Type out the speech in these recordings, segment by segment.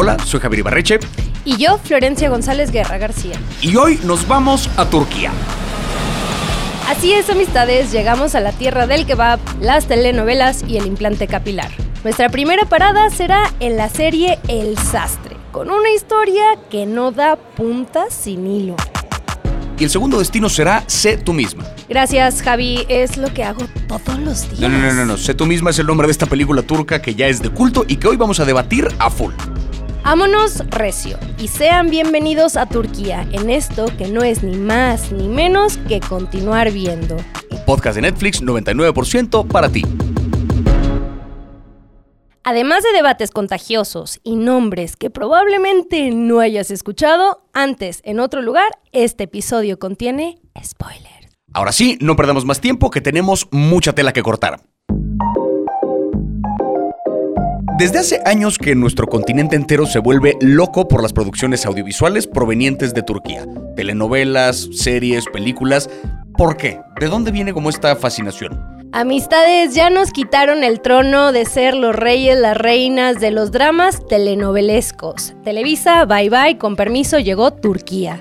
Hola, soy Javier Ibarreche. Y yo, Florencia González Guerra García. Y hoy nos vamos a Turquía. Así es, amistades, llegamos a la tierra del kebab, las telenovelas y el implante capilar. Nuestra primera parada será en la serie El Sastre, con una historia que no da puntas sin hilo. Y el segundo destino será Sé tú misma. Gracias, Javi. Es lo que hago todos los días. No, no, no, no, no. Sé tú misma es el nombre de esta película turca que ya es de culto y que hoy vamos a debatir a full. Vámonos recio y sean bienvenidos a Turquía en esto que no es ni más ni menos que continuar viendo. Un podcast de Netflix 99% para ti. Además de debates contagiosos y nombres que probablemente no hayas escuchado antes en otro lugar, este episodio contiene spoilers. Ahora sí, no perdamos más tiempo que tenemos mucha tela que cortar. Desde hace años que nuestro continente entero se vuelve loco por las producciones audiovisuales provenientes de Turquía. Telenovelas, series, películas. ¿Por qué? ¿De dónde viene como esta fascinación? Amistades, ya nos quitaron el trono de ser los reyes, las reinas de los dramas telenovelescos. Televisa, bye bye, con permiso, llegó Turquía.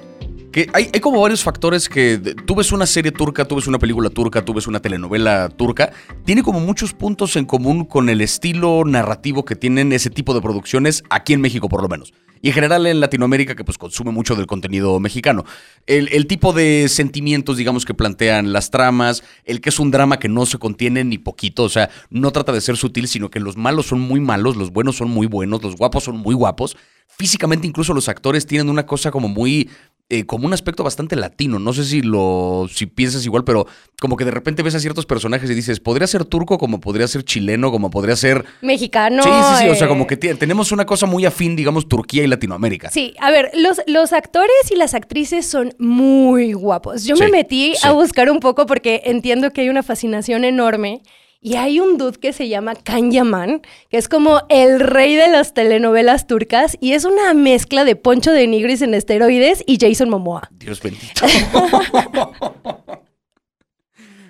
Hay, como varios factores que tú ves una serie turca, tú ves una película turca, tú ves una telenovela turca, tiene como muchos puntos en común con el estilo narrativo que tienen ese tipo de producciones aquí en México por lo menos y en general en Latinoamérica que pues consume mucho del contenido mexicano. El, tipo de sentimientos, digamos, que plantean las tramas, el que es un drama que no se contiene ni poquito, o sea, no trata de ser sutil, sino que los malos son muy malos, los buenos son muy buenos, los guapos son muy guapos. Físicamente incluso los actores tienen una cosa como muy eh, como un aspecto bastante latino. No sé si lo si piensas igual, pero como que de repente ves a ciertos personajes y dices, podría ser turco, como podría ser chileno, como podría ser mexicano. Sí, sí, sí. O sea, como eh. que tenemos una cosa muy afín, digamos, Turquía y Latinoamérica. Sí, a ver, los, los actores y las actrices son muy guapos. Yo me metí a buscar un poco porque entiendo que hay una fascinación enorme. Y hay un dude que se llama Kan Yaman, que es como el rey de las telenovelas turcas y es una mezcla de Poncho de Nigris en esteroides y Jason Momoa. Dios bendito.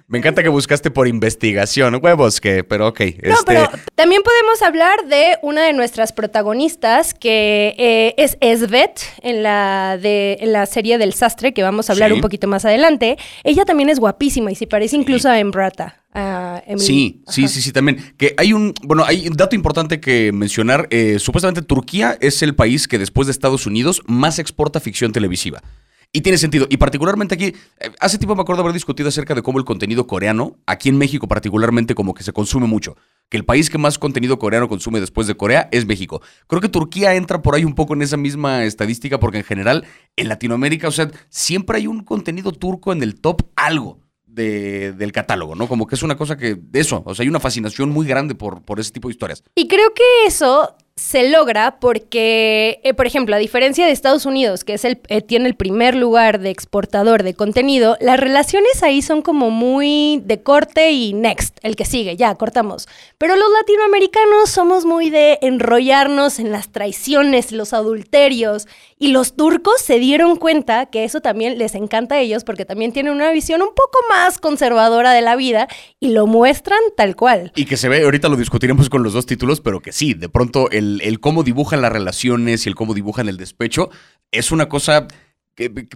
Me encanta que buscaste por investigación. Huevos que, pero ok. No, este pero también podemos hablar de una de nuestras protagonistas, que eh, es Esvet, en la, de, en la serie del sastre, que vamos a hablar un poquito más adelante. Ella también es guapísima y se parece incluso a Embrata. Sí, sí, sí, sí, también. Que hay un, bueno, hay un dato importante que mencionar. Eh, supuestamente Turquía es el país que después de Estados Unidos más exporta ficción televisiva. Y tiene sentido. Y particularmente aquí, eh, hace tiempo me acuerdo haber discutido acerca de cómo el contenido coreano, aquí en México particularmente, como que se consume mucho. Que el país que más contenido coreano consume después de Corea es México. Creo que Turquía entra por ahí un poco en esa misma estadística porque en general en Latinoamérica, o sea, siempre hay un contenido turco en el top algo del catálogo, ¿no? Como que es una cosa que, de eso, o sea, hay una fascinación muy grande por, por ese tipo de historias. Y creo que eso se logra porque, eh, por ejemplo, a diferencia de Estados Unidos, que es el, eh, tiene el primer lugar de exportador de contenido, las relaciones ahí son como muy de corte y next, el que sigue, ya, cortamos. Pero los latinoamericanos somos muy de enrollarnos en las traiciones, los adulterios, y los turcos se dieron cuenta que eso también les encanta a ellos porque también tienen una visión un poco más conservadora de la vida y lo muestran tal cual. Y que se ve, ahorita lo discutiremos con los dos títulos, pero que sí, de pronto el el, cómo dibujan las relaciones y el cómo dibujan el despecho es una cosa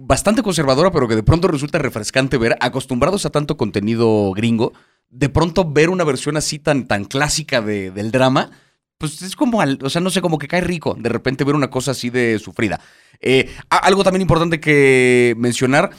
bastante conservadora, pero que de pronto resulta refrescante ver, acostumbrados a tanto contenido gringo, de pronto ver una versión así tan, tan clásica del drama, pues es como, o sea, no sé, como que cae rico de repente ver una cosa así de sufrida. Eh, algo también importante que mencionar,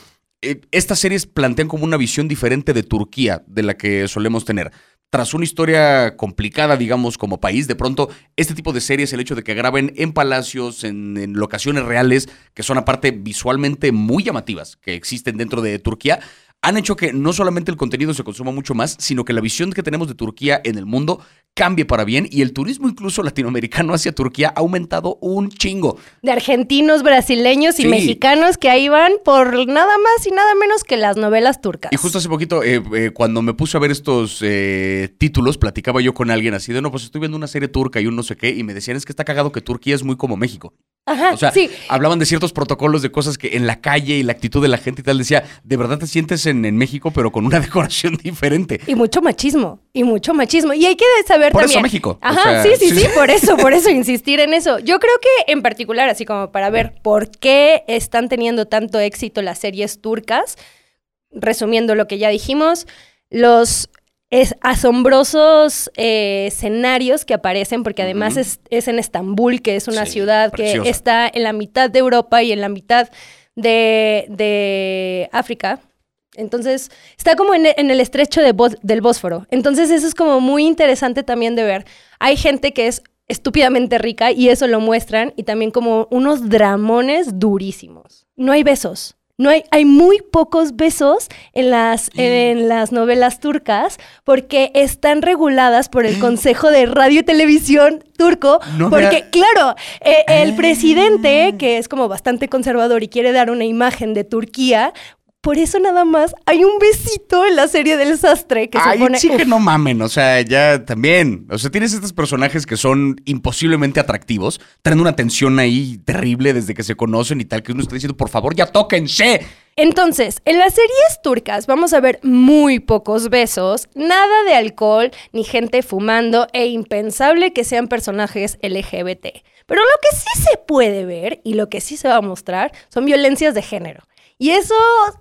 eh, estas series plantean como una visión diferente de Turquía de la que solemos tener tras una historia complicada, digamos, como país, de pronto este tipo de series, el hecho de que graben en palacios, en, locaciones reales, que son aparte visualmente muy llamativas, que existen dentro de Turquía, han hecho que no solamente el contenido se consuma mucho más, sino que la visión que tenemos de Turquía en el mundo cambie para bien y el turismo incluso latinoamericano hacia Turquía ha aumentado un chingo. De argentinos, brasileños y mexicanos que ahí van por nada más y nada menos que las novelas turcas. Y justo hace poquito, eh, eh, cuando me puse a ver estos eh, títulos, platicaba yo con alguien así de, no, pues estoy viendo una serie turca y un no sé qué, y me decían, es que está cagado que Turquía es muy como México. Ajá, O sea, sí. hablaban de ciertos protocolos de cosas que en la calle y la actitud de la gente y tal. Decía, de verdad te sientes en, en México, pero con una decoración diferente. Y mucho machismo, y mucho machismo. Y hay que saber Por eso. México, o Ajá, sea, sí, sí, sí, por eso, por eso insistir en eso. Yo creo que en particular, así como para ver por qué están teniendo tanto éxito las series turcas, resumiendo lo que ya dijimos, los es- asombrosos eh, escenarios que aparecen, porque además es, es en Estambul, que es una Sí, ciudad preciosa. que está en la mitad de Europa y en la mitad de, de África. Entonces, está como en, el estrecho de del Bósforo. Entonces, eso es como muy interesante también de ver. Hay gente que es estúpidamente rica y eso lo muestran y también como unos dramones durísimos. No hay besos. No hay, hay muy pocos besos en las, en las novelas turcas porque están reguladas por el Consejo de Radio y Televisión turco. No porque, claro, eh, el Ah. presidente, que es como bastante conservador y quiere dar una imagen de Turquía, por eso nada más hay un besito en la serie del sastre que Ay, se pone... sí que no mamen, o sea, ya también. O sea, tienes estos personajes que son imposiblemente atractivos, traen una tensión ahí terrible desde que se conocen y tal, que uno está diciendo, por favor, ya tóquense. Entonces, en las series turcas vamos a ver muy pocos besos, nada de alcohol, ni gente fumando e impensable que sean personajes LGBT. Pero lo que sí se puede ver y lo que sí se va a mostrar son violencias de género. Y eso,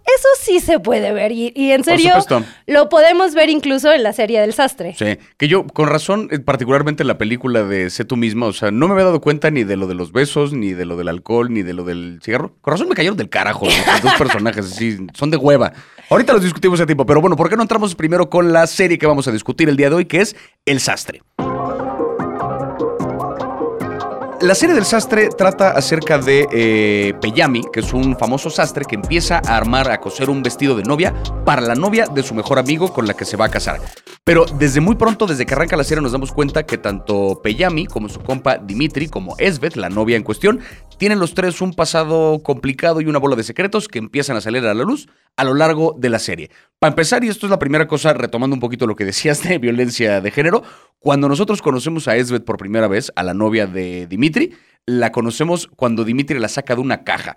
eso sí se puede ver. Y, y en serio, lo podemos ver incluso en la serie del sastre. Sí, que yo, con razón, eh, particularmente en la película de Sé tú misma, o sea, no me había dado cuenta ni de lo de los besos, ni de lo del alcohol, ni de lo del cigarro. Con razón me cayeron del carajo los, los dos personajes, así, son de hueva. Ahorita los discutimos a tiempo, pero bueno, ¿por qué no entramos primero con la serie que vamos a discutir el día de hoy, que es El Sastre? La serie del sastre trata acerca de eh, Peyami, que es un famoso sastre que empieza a armar, a coser un vestido de novia para la novia de su mejor amigo con la que se va a casar. Pero desde muy pronto, desde que arranca la serie, nos damos cuenta que tanto Peyami como su compa Dimitri, como Esbeth, la novia en cuestión, tienen los tres un pasado complicado y una bola de secretos que empiezan a salir a la luz a lo largo de la serie. Para empezar, y esto es la primera cosa, retomando un poquito lo que decías de violencia de género, cuando nosotros conocemos a Esbeth por primera vez, a la novia de Dimitri, la conocemos cuando Dimitri la saca de una caja.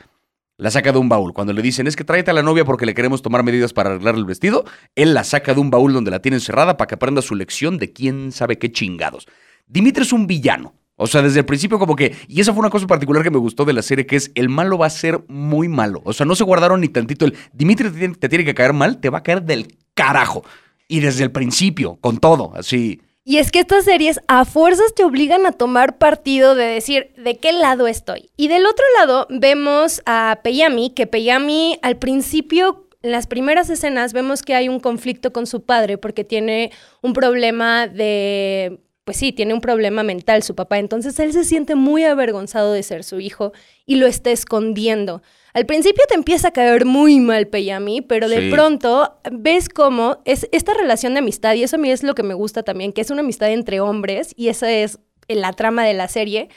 La saca de un baúl. Cuando le dicen, es que tráete a la novia porque le queremos tomar medidas para arreglar el vestido, él la saca de un baúl donde la tiene encerrada para que aprenda su lección de quién sabe qué chingados. Dimitri es un villano. O sea, desde el principio como que... Y esa fue una cosa particular que me gustó de la serie, que es el malo va a ser muy malo. O sea, no se guardaron ni tantito el... Dimitri te tiene, que caer mal, te va a caer del carajo. Y desde el principio, con todo, así... Y es que estas series a fuerzas te obligan a tomar partido de decir de qué lado estoy. Y del otro lado vemos a Peyami, que Peyami al principio, en las primeras escenas, vemos que hay un conflicto con su padre porque tiene un problema de... Pues sí, tiene un problema mental su papá. Entonces él se siente muy avergonzado de ser su hijo y lo está escondiendo. Al principio te empieza a caer muy mal Peyami, pero de Sí. pronto ves cómo es esta relación de amistad, y eso a mí es lo que me gusta también, que es una amistad entre hombres, y esa es la trama de la serie.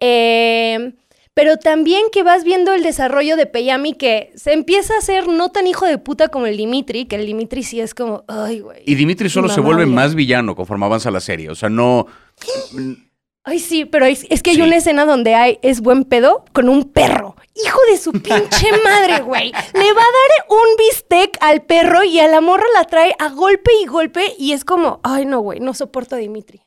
Eh, pero también que vas viendo el desarrollo de Peyami, que se empieza a ser no tan hijo de puta como el Dimitri, que el Dimitri sí es como, ay, güey. Y Dimitri solo se vuelve más villano conforme avanza la serie. O sea, no... Ay, sí, pero es, es que hay Sí. una escena donde hay, es buen pedo con un perro. Hijo de su pinche madre, güey. Le va a dar un bistec al perro y a la morra la trae a golpe y golpe y es como, ay, no, güey, no soporto a Dimitri.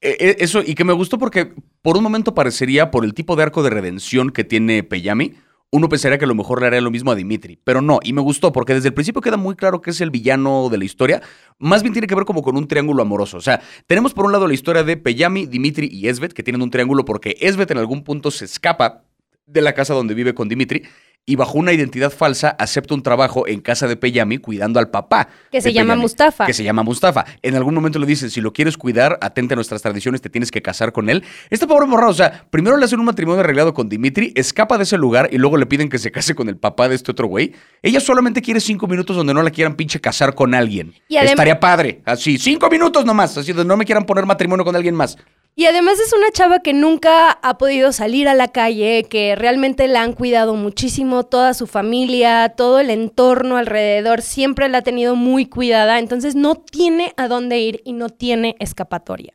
Eh, eh, Eso, y que me gustó porque por un momento parecería, por el tipo de arco de redención que tiene Peyami, uno pensaría que a lo mejor le haría lo mismo a Dimitri. Pero no, y me gustó porque desde el principio queda muy claro que es el villano de la historia. Más bien tiene que ver como con un triángulo amoroso. O sea, tenemos por un lado la historia de Peyami, Dimitri y Esbeth, que tienen un triángulo porque Esbeth en algún punto se escapa de la casa donde vive con Dimitri y bajo una identidad falsa acepta un trabajo en casa de Peyami cuidando al papá. Que se llama Peyami, Mustafa. Que se llama Mustafa. En algún momento le dicen, si lo quieres cuidar, atente a nuestras tradiciones, te tienes que casar con él. Este pobre morrado, o sea, primero le hacen un matrimonio arreglado con Dimitri, escapa de ese lugar y luego le piden que se case con el papá de este otro güey. Ella solamente quiere cinco minutos donde no la quieran pinche casar con alguien. Y Estaría padre. Así, cinco minutos nomás, así donde no me quieran poner matrimonio con alguien más. Y además es una chava que nunca ha podido salir a la calle, que realmente la han cuidado muchísimo, toda su familia, todo el entorno alrededor, siempre la ha tenido muy cuidada, entonces no tiene a dónde ir y no tiene escapatoria.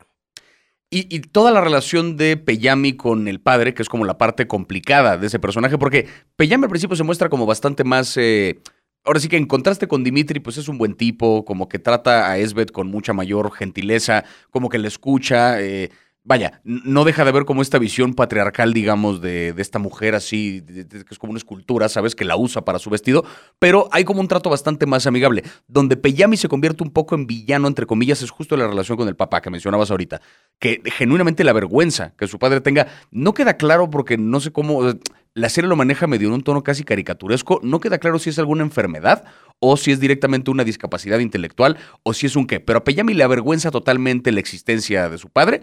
Y, toda la relación de Peyami con el padre, que es como la parte complicada de ese personaje, porque Peyami al principio se muestra como bastante más... eh, Ahora sí que en contraste con Dimitri, pues es un buen tipo, como que trata a Esbeth con mucha mayor gentileza, como que le escucha. eh, vaya, no deja de haber como esta visión patriarcal, digamos, de, de esta mujer así, que es como una escultura, ¿sabes? Que la usa para su vestido, pero hay como un trato bastante más amigable. Donde Peyami se convierte un poco en villano, entre comillas, es justo la relación con el papá que mencionabas ahorita, que genuinamente la vergüenza que su padre tenga, no queda claro porque no sé cómo... La serie lo maneja medio en un tono casi caricaturesco. No queda claro si es alguna enfermedad o si es directamente una discapacidad intelectual o si es un qué. Pero a Peyami le avergüenza totalmente la existencia de su padre,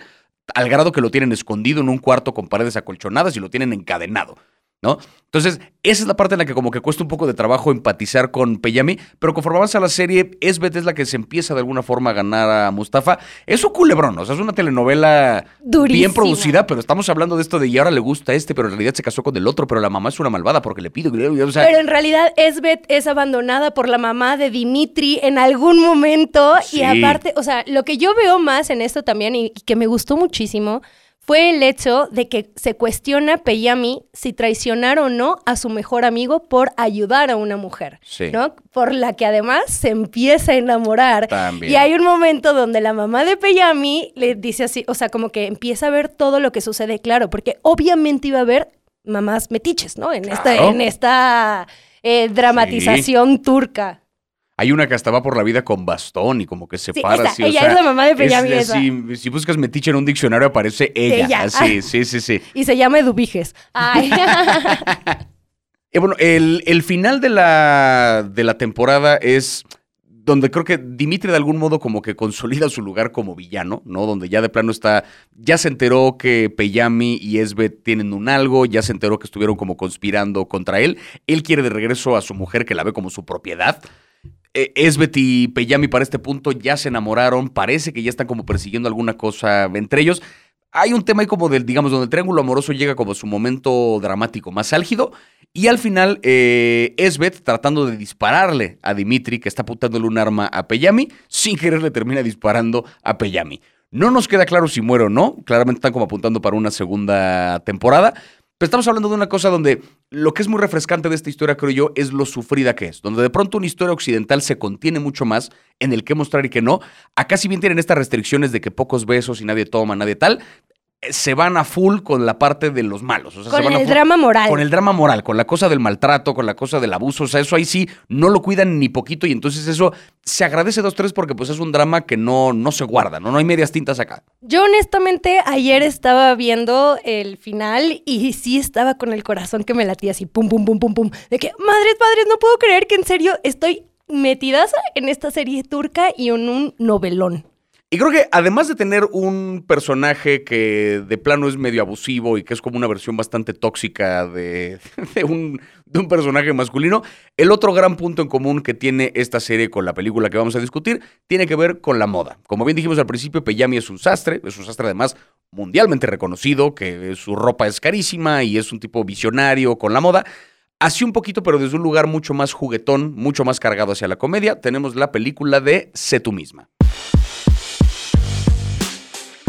al grado que lo tienen escondido en un cuarto con paredes acolchonadas y lo tienen encadenado. ¿No? Entonces, esa es la parte en la que como que cuesta un poco de trabajo empatizar con Peyami, pero conforme avanza la serie, Esbeth es la que se empieza de alguna forma a ganar a Mustafa. Es un culebrón, o sea, es una telenovela bien producida, pero estamos hablando de esto de y ahora le gusta este, pero en realidad se casó con el otro, pero la mamá es una malvada porque le pide, o sea, Pero en realidad Esbeth es abandonada por la mamá de Dimitri en algún momento. Sí. Y aparte, o sea, lo que yo veo más en esto también y que me gustó muchísimo fue el hecho de que se cuestiona Peyami si traicionar o no a su mejor amigo por ayudar a una mujer, Sí. ¿no? Por la que además se empieza a enamorar. También. Y hay un momento donde la mamá de Peyami le dice así, o sea, como que empieza a ver todo lo que sucede, claro, porque obviamente iba a haber mamás metiches, ¿no? En esta, en esta eh, dramatización turca. Hay una que hasta va por la vida con bastón y como que se Sí, para esa, así, o ella sea, es la mamá de Peyami, es así, si buscas metiche en un diccionario aparece ella, Ella. así, sí, sí, sí. Y se llama Eduviges. Ay. Eh, bueno, el, el final de la, de la temporada es donde creo que Dimitri de algún modo como que consolida su lugar como villano, ¿no? Donde ya de plano está, ya se enteró que Peyami y Esbeth tienen un algo, ya se enteró que estuvieron como conspirando contra él, él quiere de regreso a su mujer que la ve como su propiedad. Eh, Esbeth y Peyami para este punto ya se enamoraron, parece que ya están como persiguiendo alguna cosa entre ellos. Hay un tema ahí como del, digamos, donde el triángulo amoroso llega como a su momento dramático más álgido. Y al final, eh, tratando de dispararle a Dimitri, que está apuntándole un arma a Peyami, sin querer le termina disparando a Peyami. No nos queda claro si muere o no. Claramente están como apuntando para una segunda temporada. Pero estamos hablando de una cosa donde lo que es muy refrescante de esta historia, creo yo, es lo sufrida que es. Donde de pronto una historia occidental se contiene mucho más en el que mostrar y que no. Acá si bien tienen estas restricciones de que pocos besos y nadie toma, nadie tal, se van a full con la parte de los malos. O sea, se Con van el drama moral. Con el drama moral, con la cosa del maltrato, con la cosa del abuso. O sea, eso ahí sí no lo cuidan ni poquito y entonces eso se agradece dos, tres porque pues es un drama que no, no se guarda, ¿no? No hay medias tintas acá. Yo honestamente ayer estaba viendo el final y sí estaba con el corazón que me latía así, pum, pum, pum, pum, pum. De que, madres, padres, no puedo creer que en serio estoy metidaza en esta serie turca y en un novelón. Y creo que además de tener un personaje que de plano es medio abusivo y que es como una versión bastante tóxica de, un, un personaje masculino, el otro gran punto en común que tiene esta serie con la película que vamos a discutir tiene que ver con la moda. Como bien dijimos al principio, Peyami es un sastre, es un sastre además mundialmente reconocido, que su ropa es carísima y es un tipo visionario con la moda. Así un poquito, pero desde un lugar mucho más juguetón, mucho más cargado hacia la comedia, tenemos la película de Sé tú misma.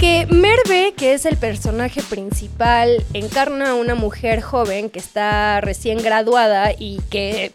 Que Merve, que es el personaje principal, encarna a una mujer joven que está recién graduada y que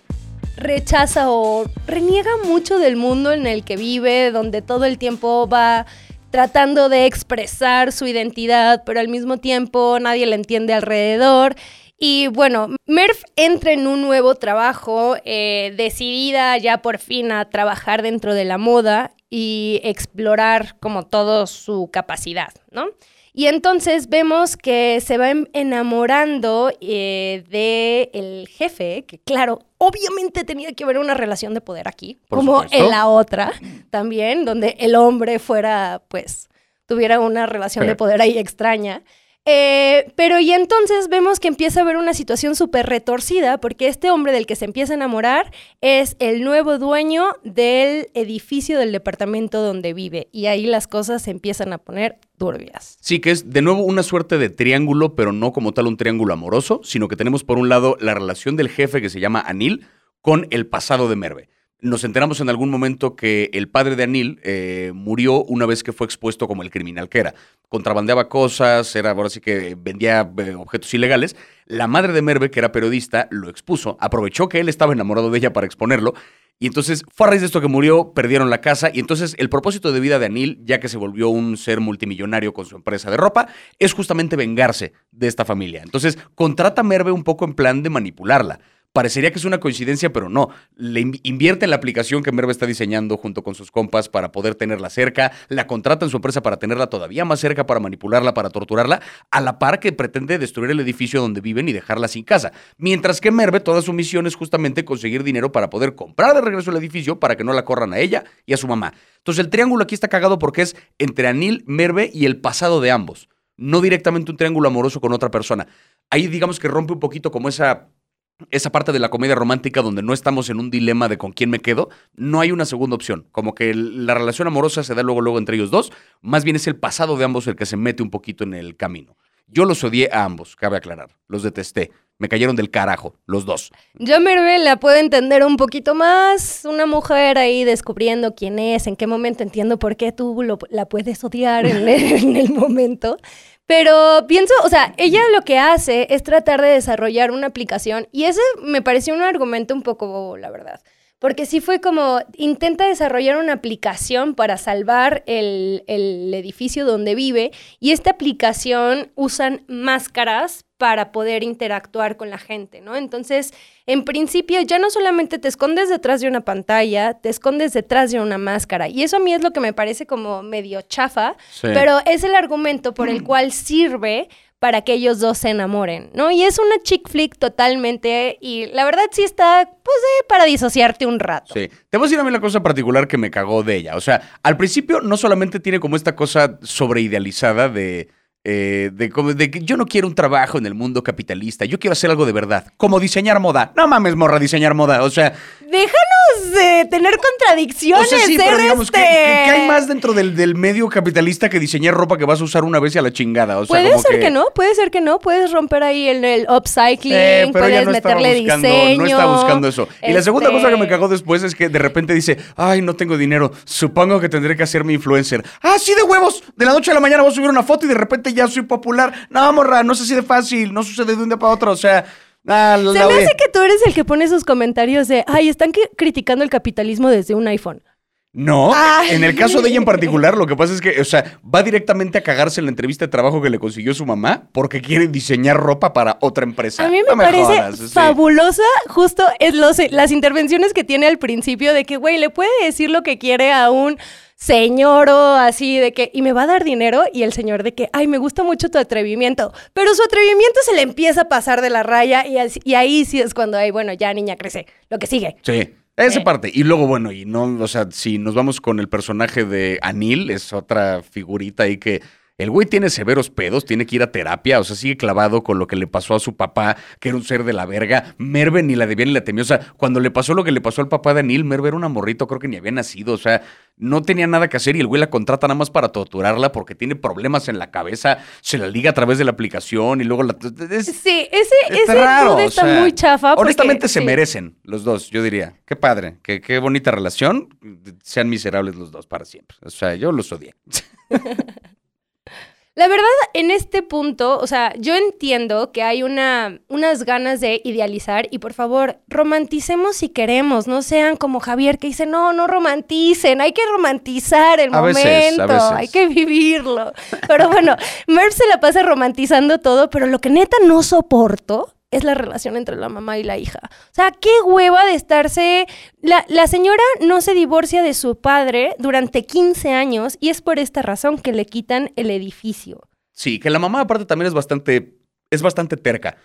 rechaza o reniega mucho del mundo en el que vive, donde todo el tiempo va tratando de expresar su identidad, pero al mismo tiempo nadie la entiende alrededor. Y bueno, Merv entra en un nuevo trabajo, eh, decidida ya por fin a trabajar dentro de la moda y explorar como todo su capacidad, ¿no? Y entonces vemos que se va enamorando eh, de el jefe, que claro, obviamente tenía que haber una relación de poder aquí, Por como supuesto. en la otra también, donde el hombre fuera, pues, tuviera una relación de poder ahí extraña. Eh, pero y entonces vemos que empieza a haber una situación súper retorcida porque este hombre del que se empieza a enamorar es el nuevo dueño del edificio del departamento donde vive y ahí las cosas se empiezan a poner turbias. Sí, que es de nuevo una suerte de triángulo, pero no como tal un triángulo amoroso, sino que tenemos por un lado la relación del jefe que se llama Anil con el pasado de Merve. Nos enteramos en algún momento que el padre de Anil eh, murió una vez que fue expuesto como el criminal que era. Contrabandeaba cosas, era ahora sí que vendía eh, objetos ilegales. La madre de Merve, que era periodista, lo expuso, aprovechó que él estaba enamorado de ella para exponerlo. Y entonces fue a raíz de esto que murió, perdieron la casa. Y entonces el propósito de vida de Anil, ya que se volvió un ser multimillonario con su empresa de ropa, es justamente vengarse de esta familia. Entonces contrata a Merve un poco en plan de manipularla parecería que es una coincidencia, pero no. Le invierte en la aplicación que Merve está diseñando junto con sus compas para poder tenerla cerca, la contrata en su empresa para tenerla todavía más cerca, para manipularla, para torturarla, a la par que pretende destruir el edificio donde viven y dejarla sin casa. Mientras que Merve, toda su misión es justamente conseguir dinero para poder comprar de regreso el edificio para que no la corran a ella y a su mamá. Entonces el triángulo aquí está cagado porque es entre Anil, Merve y el pasado de ambos. No directamente un triángulo amoroso con otra persona. Ahí digamos que rompe un poquito como esa esa parte de la comedia romántica donde no estamos en un dilema de con quién me quedo, no hay una segunda opción. Como que la relación amorosa se da luego, luego entre ellos dos. Más bien es el pasado de ambos el que se mete un poquito en el camino. Yo los odié a ambos, cabe aclarar. Los detesté. Me cayeron del carajo, los dos. Yo Merve la puedo entender un poquito más. Una mujer ahí descubriendo quién es, en qué momento entiendo por qué tú la puedes odiar en el momento. Pero pienso, o sea, ella lo que hace es tratar de desarrollar una aplicación y ese me pareció un argumento un poco bobo, la verdad. Porque sí fue como, intenta desarrollar una aplicación para salvar el, el, edificio donde vive y esta aplicación usan máscaras para poder interactuar con la gente, ¿no? Entonces, en principio, ya no solamente te escondes detrás de una pantalla, te escondes detrás de una máscara. Y eso a mí es lo que me parece como medio chafa, pero es el argumento por el cual sirve para que ellos dos se enamoren, ¿no? Y es una chick flick totalmente, y la verdad sí está, pues, eh, para disociarte un rato. Sí. Te voy a decir a mí la cosa particular que me cagó de ella. O sea, al principio no solamente tiene como esta cosa sobreidealizada de... Eh, de, de, que yo no quiero un trabajo en el mundo capitalista, yo quiero hacer algo de verdad, como diseñar moda. No mames, morra, diseñar moda. O sea, déjanos de tener contradicciones. O sea, sí, pero digamos, ¿qué, hay más dentro del, medio capitalista que diseñar ropa que vas a usar una vez y a la chingada? O sea, puede ser que... no, puede ser que no. Puedes romper ahí el, el upcycling, eh, puedes meterle buscando, diseño. No está buscando eso. Y la segunda cosa que me este cagó después es que de repente dice, ay, no tengo dinero, supongo que tendré que hacerme influencer. Ah, sí, de huevos. De la noche a la mañana voy a subir una foto y de repente ya soy popular. No, morra, no sé si de fácil, no sucede de un día para otro. O sea, Ah, Se me hace que tú eres el que pone esos comentarios de, ay, están criticando el capitalismo desde un iPhone. No, en el caso de ella en particular, lo que pasa es que, o sea, va directamente a cagarse en la entrevista de trabajo que le consiguió su mamá porque quiere diseñar ropa para otra empresa. A mí me, parece fabulosa justo es las intervenciones que tiene al principio de que, güey, le puede decir lo que quiere a un señor o así de que, y me va a dar dinero, y el señor de que, ay, me gusta mucho tu atrevimiento, pero su atrevimiento se le empieza a pasar de la raya y, y ahí sí es cuando, ay, bueno, ya niña crece, lo que sigue. Sí. Esa eh. parte. Y luego, bueno, y no, o sea, si nos vamos con el personaje de Anil, es otra figurita ahí que el güey tiene severos pedos, tiene que ir a terapia, o sea, sigue clavado con lo que le pasó a su papá, que era un ser de la verga. Merve ni la debía ni la temió. O sea, cuando le pasó lo que le pasó al papá de Anil, Merve era un amorrito, creo que ni había nacido. O sea, no tenía nada que hacer y el güey la contrata nada más para torturarla porque tiene problemas en la cabeza, se la liga a través de la aplicación y luego la. sí, ese, ese raro, está muy chafa. honestamente se merecen los dos, yo diría. Qué padre, qué, qué bonita relación. Sean miserables los dos para siempre. O sea, yo los odié. La verdad, en este punto, o sea, yo entiendo que hay una, unas ganas de idealizar y por favor, romanticemos si queremos, no sean como Javier que dice, no, no romanticen, hay que romantizar el momento, hay que vivirlo. Pero bueno, Merv se la pasa romantizando todo, pero lo que neta no soporto es la relación entre la mamá y la hija. O sea, qué hueva de estarse... La, la, señora no se divorcia de su padre durante 15 años y es por esta razón que le quitan el edificio. Sí, que la mamá aparte también es bastante... es bastante terca.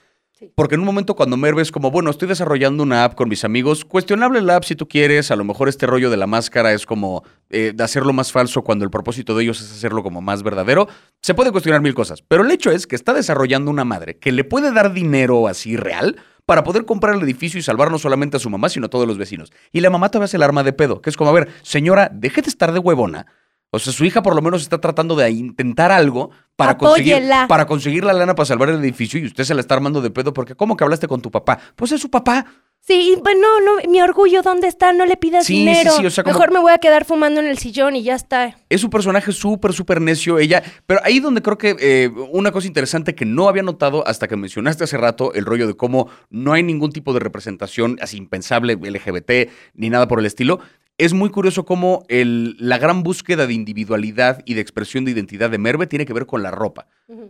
Porque en un momento cuando Merve es como, bueno, estoy desarrollando una app con mis amigos, cuestionable la app si tú quieres, a lo mejor este rollo de la máscara es como eh, de hacerlo más falso cuando el propósito de ellos es hacerlo como más verdadero, se puede cuestionar mil cosas, pero el hecho es que está desarrollando una madre que le puede dar dinero así real para poder comprar el edificio y salvar no solamente a su mamá, sino a todos los vecinos. Y la mamá todavía hace el arma de pedo, que es como, a ver, señora, deje de estar de huevona o sea, su hija por lo menos está tratando de intentar algo para conseguir, para conseguir la lana para salvar el edificio y usted se la está armando de pedo porque ¿cómo que hablaste con tu papá? Pues es su papá. Sí, pues no, no, mi orgullo, ¿dónde está? No le pidas Sí, sí, dinero. sí, o sea, como- Mejor me voy a quedar fumando en el sillón y ya está. Es un personaje súper, súper necio ella. Pero ahí donde creo que eh, una cosa interesante que no había notado hasta que mencionaste hace rato, el rollo de cómo no hay ningún tipo de representación así impensable LGBT ni nada por el estilo. Es muy curioso cómo el- la gran búsqueda de individualidad y de expresión de identidad de Merve tiene que ver con la ropa.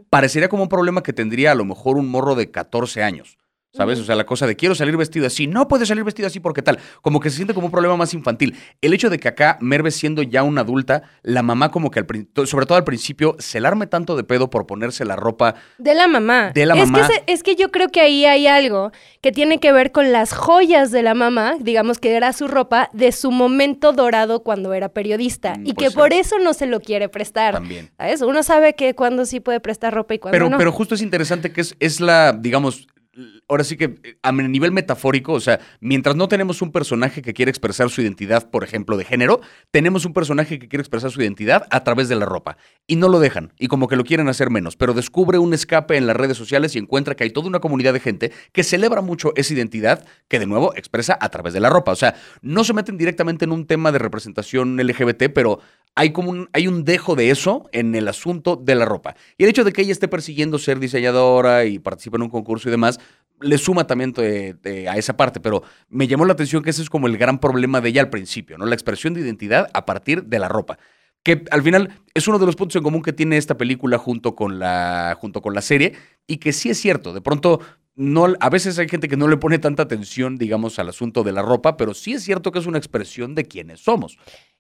Parecería como un problema que tendría a lo mejor un morro de 14 años. ¿Sabes? O sea, la cosa de quiero salir vestido así, no puedes salir vestido así porque tal. Como que se siente como un problema más infantil. El hecho de que acá Merve siendo ya una adulta, la mamá como que al sobre todo al principio, se la arme tanto de pedo por ponerse la ropa. De la mamá. De la es mamá. Que se- es que yo creo que ahí hay algo que tiene que ver con las joyas de la mamá, digamos que era su ropa, de su momento dorado cuando era periodista. Mm, y que por eso no se lo quiere prestar. También. ¿Sabes? Uno sabe que cuando sí puede prestar ropa y cuando Pero, no. pero justo es interesante que es, es la, digamos, ahora sí que eh, a nivel metafórico, o sea, mientras no tenemos un personaje que quiere expresar su identidad, por ejemplo, de género, tenemos un personaje que quiere expresar su identidad a través de la ropa. Y no lo dejan, y como que lo quieren hacer menos, pero descubre un escape en las redes sociales y encuentra que hay toda una comunidad de gente que celebra mucho esa identidad que de nuevo expresa a través de la ropa. O sea, no se meten directamente en un tema de representación LGBT, pero hay como un, hay un dejo de eso en el asunto de la ropa. Y el hecho de que ella esté persiguiendo ser diseñadora y participa en un concurso y demás, le suma también a esa parte. Pero me llamó la atención que ese es como el gran problema de ella al principio, ¿no? La expresión de identidad a partir de la ropa. Que al final es uno de los puntos en común que tiene esta película junto con la, junto con la serie. Y que sí es cierto, de pronto no, a veces hay gente que no le pone tanta atención, digamos, al asunto de la ropa, pero sí es cierto que es una expresión de quiénes somos.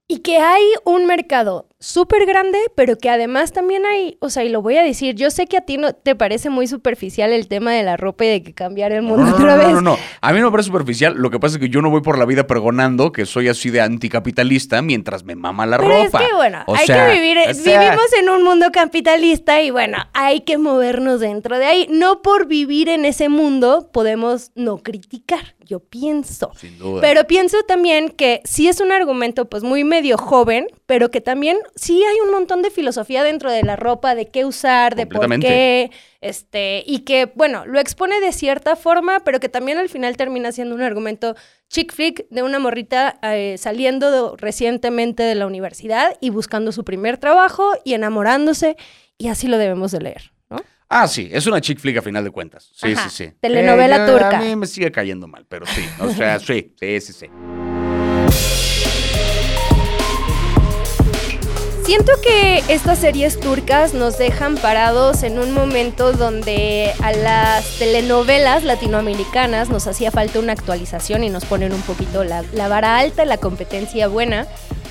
Y que hay un mercado súper grande, pero que además también hay, o sea, y lo voy a decir, yo sé que a ti no te parece muy superficial el tema de la ropa y de que cambiar el mundo No, no, otra vez. no, no, no. A mí no me parece superficial. Lo que pasa es que yo no voy por la vida pregonando que soy así de anticapitalista mientras me mama la Pero ropa. es que bueno, O hay sea, que vivir, o sea, vivimos en un mundo capitalista y bueno, hay que movernos dentro de ahí. No por vivir en ese mundo podemos no criticar, yo pienso. Sin duda. Pero pienso también que sí es un argumento pues muy medio joven, pero que también sí hay un montón de filosofía dentro de la ropa, de qué usar, de por qué, este, y que, bueno, lo expone de cierta forma, pero que también al final termina siendo un argumento chick flick de una morrita eh, saliendo de- recientemente de la universidad y buscando su primer trabajo y enamorándose, y así lo debemos de leer. Ah, sí, es una chick flick a final de cuentas. Sí, Ajá, sí, sí. telenovela Eh, ya, turca. A mí me sigue cayendo mal, pero sí. O sea, sí, sí, sí, sí. Siento que estas series turcas nos dejan parados en un momento donde a las telenovelas latinoamericanas nos hacía falta una actualización y nos ponen un poquito la, la vara alta, la competencia buena.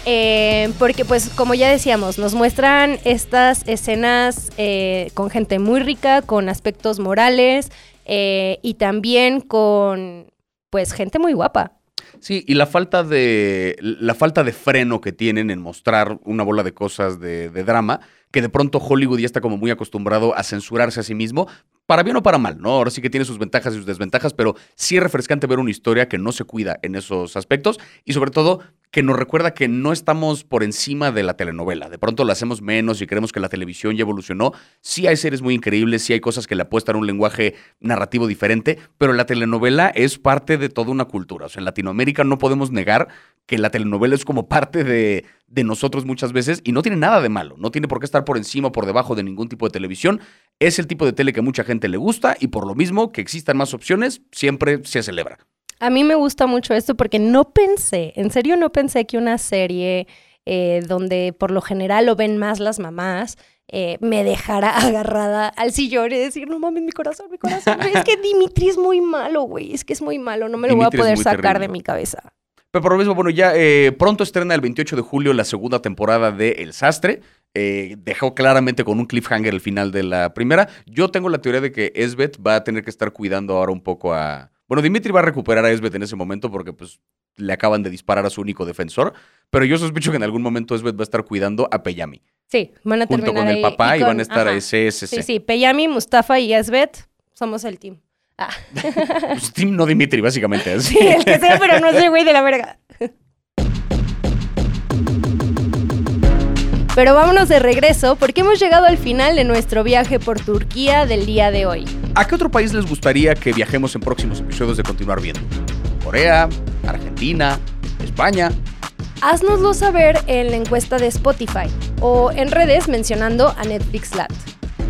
Eh, porque pues como ya decíamos, nos muestran estas escenas eh, con gente muy rica, con aspectos morales eh, y también con pues gente muy guapa. Sí, y la falta de la falta de freno que tienen en mostrar una bola de cosas de, de drama, que de pronto Hollywood ya está como muy acostumbrado a censurarse a sí mismo, para bien o para mal, ¿no? Ahora sí que tiene sus ventajas y sus desventajas, pero sí es refrescante ver una historia que no se cuida en esos aspectos y sobre todo que nos recuerda que no estamos por encima de la telenovela. De pronto la hacemos menos y creemos que la televisión ya evolucionó. Sí hay series muy increíbles, sí hay cosas que le apuestan un lenguaje narrativo diferente, pero la telenovela es parte de toda una cultura. O sea, en Latinoamérica no podemos negar que la telenovela es como parte de, de nosotros muchas veces y no tiene nada de malo. No tiene por qué estar por encima o por debajo de ningún tipo de televisión. Es el tipo de tele que mucha gente le gusta y por lo mismo que existan más opciones, siempre se celebra. A mí me gusta mucho esto porque no pensé, en serio no pensé que una serie eh, donde por lo general lo ven más las mamás, eh, me dejara agarrada al sillón y decir, no mames, mi corazón, mi corazón. es que Dimitri es muy malo, güey, es que es muy malo, no me lo Dimitri voy a poder sacar terrible. de mi cabeza. Pero por lo mismo, bueno, ya eh, pronto estrena el 28 de julio la segunda temporada de El Sastre. Eh, dejó claramente con un cliffhanger el final de la primera. Yo tengo la teoría de que Esbeth va a tener que estar cuidando ahora un poco a... Bueno, Dimitri va a recuperar a Esbeth en ese momento porque pues le acaban de disparar a su único defensor. Pero yo sospecho que en algún momento Esbeth va a estar cuidando a Peyami. Sí, van a Junto terminar con el papá y, con- van a estar ese, ese, Sí, sí, Peyami, Mustafa y Esbet somos el team. Ah. Pues, Team no Dimitri, básicamente. Sí, el que sea, pero no el güey de la verga. Pero vámonos de regreso porque hemos llegado al final de nuestro viaje por Turquía del día de hoy. ¿A qué otro país les gustaría que viajemos en próximos episodios de Continuar Viendo? Corea, Argentina, España. Haznoslo saber en la encuesta de Spotify o en redes mencionando a Netflix Lat.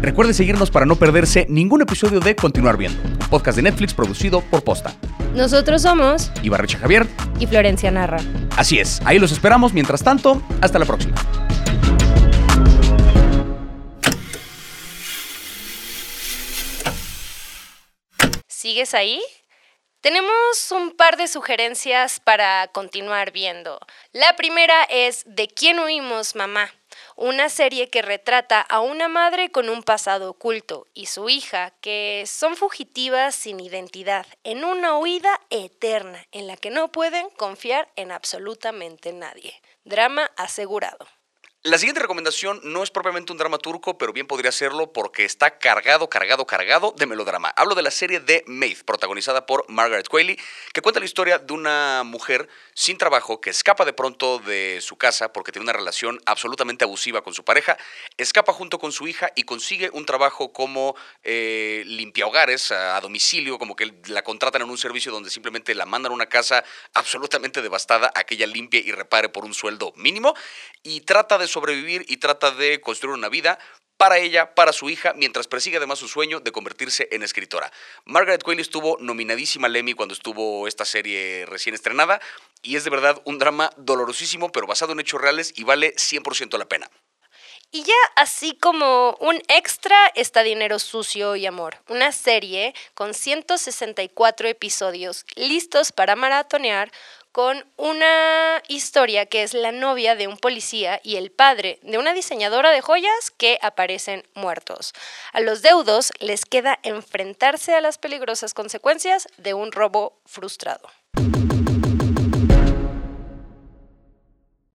Recuerde seguirnos para no perderse ningún episodio de Continuar Viendo, un podcast de Netflix producido por Posta. Nosotros somos Ibarrecha Javier. y Florencia Narra. Así es, ahí los esperamos. Mientras tanto, hasta la próxima. ¿Sigues ahí? Tenemos un par de sugerencias para continuar viendo. La primera es ¿De quién huimos, mamá? Una serie que retrata a una madre con un pasado oculto y su hija que son fugitivas sin identidad en una huida eterna en la que no pueden confiar en absolutamente nadie. Drama asegurado. La siguiente recomendación no es propiamente un drama turco, pero bien podría serlo porque está cargado, cargado, cargado de melodrama. Hablo de la serie The Maid, protagonizada por Margaret Qualley, que cuenta la historia de una mujer sin trabajo que escapa de pronto de su casa porque tiene una relación absolutamente abusiva con su pareja, escapa junto con su hija y consigue un trabajo como eh, limpia hogares a, a domicilio, como que la contratan en un servicio donde simplemente la mandan a una casa absolutamente devastada a que ella limpie y repare por un sueldo mínimo y trata de sobrevivir y trata de construir una vida para ella, para su hija, mientras persigue además su sueño de convertirse en escritora. Margaret Qualley estuvo nominadísima al Emmy cuando estuvo esta serie recién estrenada y es de verdad un drama dolorosísimo, pero basado en hechos reales y vale 100% la pena. Y ya así como un extra está Dinero Sucio y Amor, una serie con 164 episodios listos para maratonear con una historia que es la novia de un policía y el padre de una diseñadora de joyas que aparecen muertos. A los deudos les queda enfrentarse a las peligrosas consecuencias de un robo frustrado.